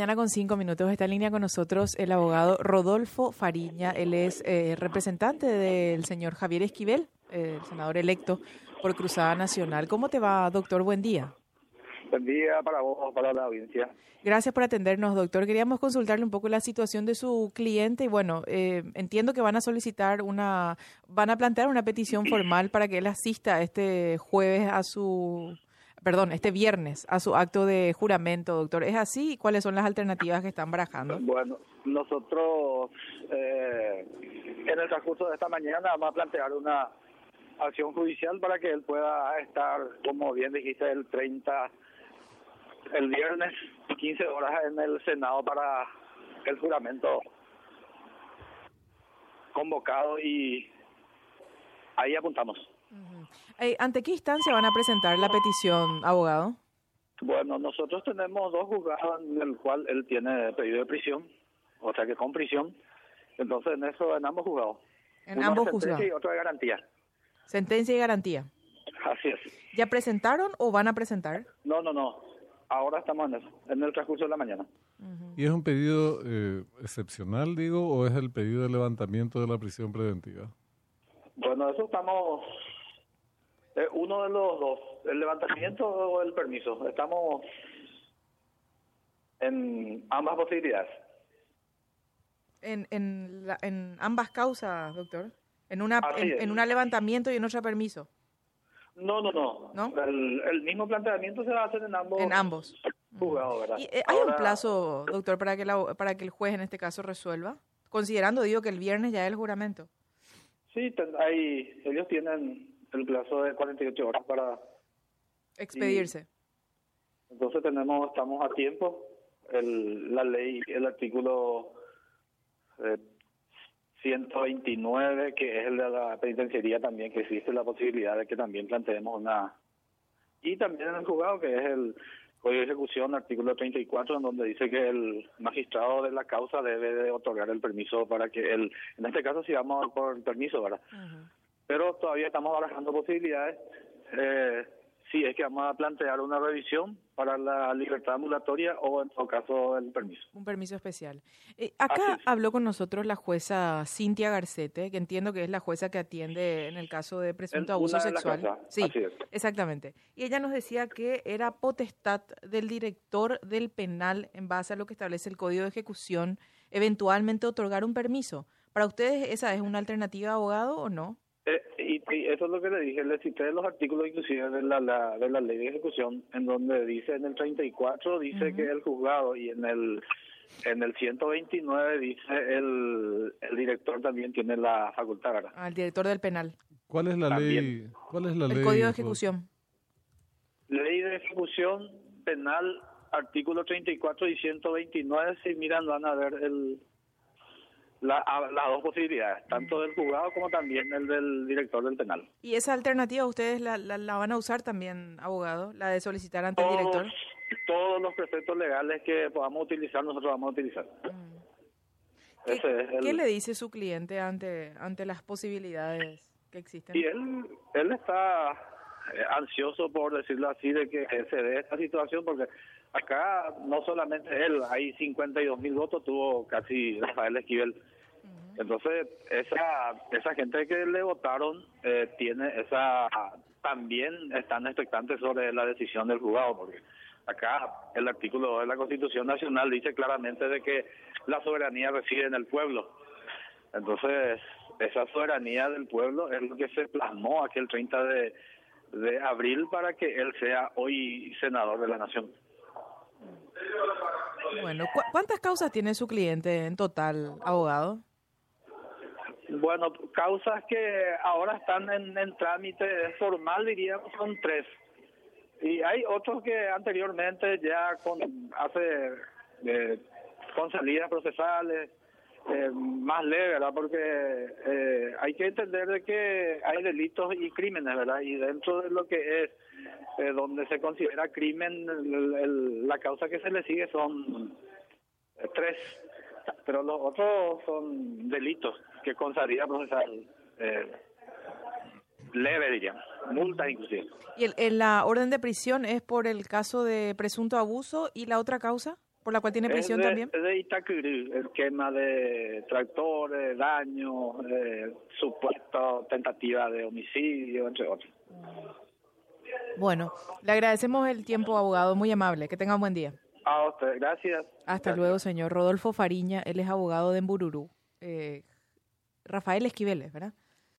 Mañana con cinco minutos está en línea con nosotros el abogado Rodolfo Fariña. Él es eh, representante del señor Javier Esquivel, eh, el senador electo por Cruzada Nacional. ¿Cómo te va, doctor? Buen día. Buen día para vos, para la audiencia. Gracias por atendernos, doctor. Queríamos consultarle un poco la situación de su cliente y bueno, eh, entiendo que van a solicitar una, van a plantear una petición formal para que él asista este jueves a su perdón, este viernes a su acto de juramento, doctor. ¿Es así? ¿Cuáles son las alternativas que están barajando? Bueno, nosotros eh, en el transcurso de esta mañana vamos a plantear una acción judicial para que él pueda estar, como bien dijiste, el 30, el viernes, 15 horas en el Senado para el juramento convocado y ahí apuntamos. ¿Ante qué instancia van a presentar la petición, abogado? Bueno, nosotros tenemos dos juzgados en el cual él tiene pedido de prisión, o sea que con prisión. Entonces, en eso, en ambos juzgados. En ambos juzgados. Y otro de garantía. Sentencia y garantía. Así es. ¿Ya presentaron o van a presentar? No, no, no. Ahora estamos en eso, en el transcurso de la mañana. ¿Y es un pedido eh, excepcional, digo, o es el pedido de levantamiento de la prisión preventiva? Bueno, eso estamos eh, uno de los dos, el levantamiento o el permiso. Estamos en ambas posibilidades. En, en, en ambas causas, doctor. En una en, un levantamiento y en otro permiso. No, no, no. El, mismo planteamiento se va a hacer en ambos. En ambos. Eh, ¿Hay un plazo, doctor, para que la, para que el juez en este caso resuelva? Considerando, digo, que el viernes ya es el juramento. Sí, hay, ellos tienen el plazo de 48 horas para expedirse. entonces tenemos, estamos a tiempo. El, la ley, el artículo 129, eh, que es el de la penitenciaría también, que existe la posibilidad de que también planteemos una... Y también en el juzgado, que es el Código de Ejecución, artículo 34, en donde dice que el magistrado de la causa debe de otorgar el permiso para que el, en este caso si vamos por el permiso, ¿verdad? Pero todavía estamos barajando posibilidades. Eh, sí, es que vamos a plantear una revisión para la libertad ambulatoria o en todo caso el permiso. Un permiso especial. Eh, acá habló con nosotros la jueza Cintia Garcete, que entiendo que es la jueza que atiende en el caso de presunto abuso sexual. sí, exactamente. Y ella nos decía que era potestad del director del penal en base a lo que establece el Código de Ejecución eventualmente otorgar un permiso. ¿Para ustedes esa es una alternativa, abogado, o no? Y, eso es lo que le dije, le cité los artículos inclusive de la, de la ley de ejecución, en donde dice en el 34 dice que el juzgado y en el en el 129 dice el, el director también tiene la facultad, ¿verdad? Ah, el director del penal. ¿Cuál es la ley? ¿Cuál es la el Código de Ejecución. Ley de Ejecución Penal, artículo 34 y 129, si miran van a ver el la, las dos posibilidades, tanto del juzgado como también el del director del penal. ¿Y esa alternativa ustedes la, la, van a usar también, abogado, la de solicitar ante el director? Todos los preceptos legales que podamos utilizar, nosotros vamos a utilizar. Mm. ¿Qué, le dice su cliente ante, ante las posibilidades que existen? Y él, él está ansioso, por decirlo así, de que se dé esta situación, porque acá no solamente él, hay 52 mil votos, tuvo casi Rafael Esquivel. Entonces, esa esa gente que le votaron eh, tiene esa también están expectantes sobre la decisión del juzgado, porque acá el artículo de la Constitución Nacional dice claramente de que la soberanía reside en el pueblo. Entonces, esa soberanía del pueblo es lo que se plasmó aquel 30 de, de abril para que él sea hoy senador de la nación. Bueno, ¿cuántas causas tiene su cliente en total, abogado? Bueno, causas que ahora están en, trámite formal, diríamos, son tres. Y hay otros que anteriormente ya con hace eh, con salidas procesales eh, más leve, ¿verdad? Porque eh, hay que entender de que hay delitos y crímenes, ¿verdad? Y dentro de lo que es eh, donde se considera crimen, la causa que se le sigue son tres, pero los otros son delitos que con salida procesal leve, diríamos, multas inclusive. ¿Y el, la orden de prisión es por el caso de presunto abuso y la otra causa? Por la cual tiene prisión de, también. Es de Itacurú, el quema de tractores, daños, eh, supuesta tentativa de homicidio, entre otros. Bueno, le agradecemos el tiempo, abogado, muy amable. Que tenga un buen día. A usted, gracias. Hasta Gracias. luego, señor Rodolfo Fariña. Él es abogado de Embururú. Eh, Rafael Esquiveles, ¿verdad?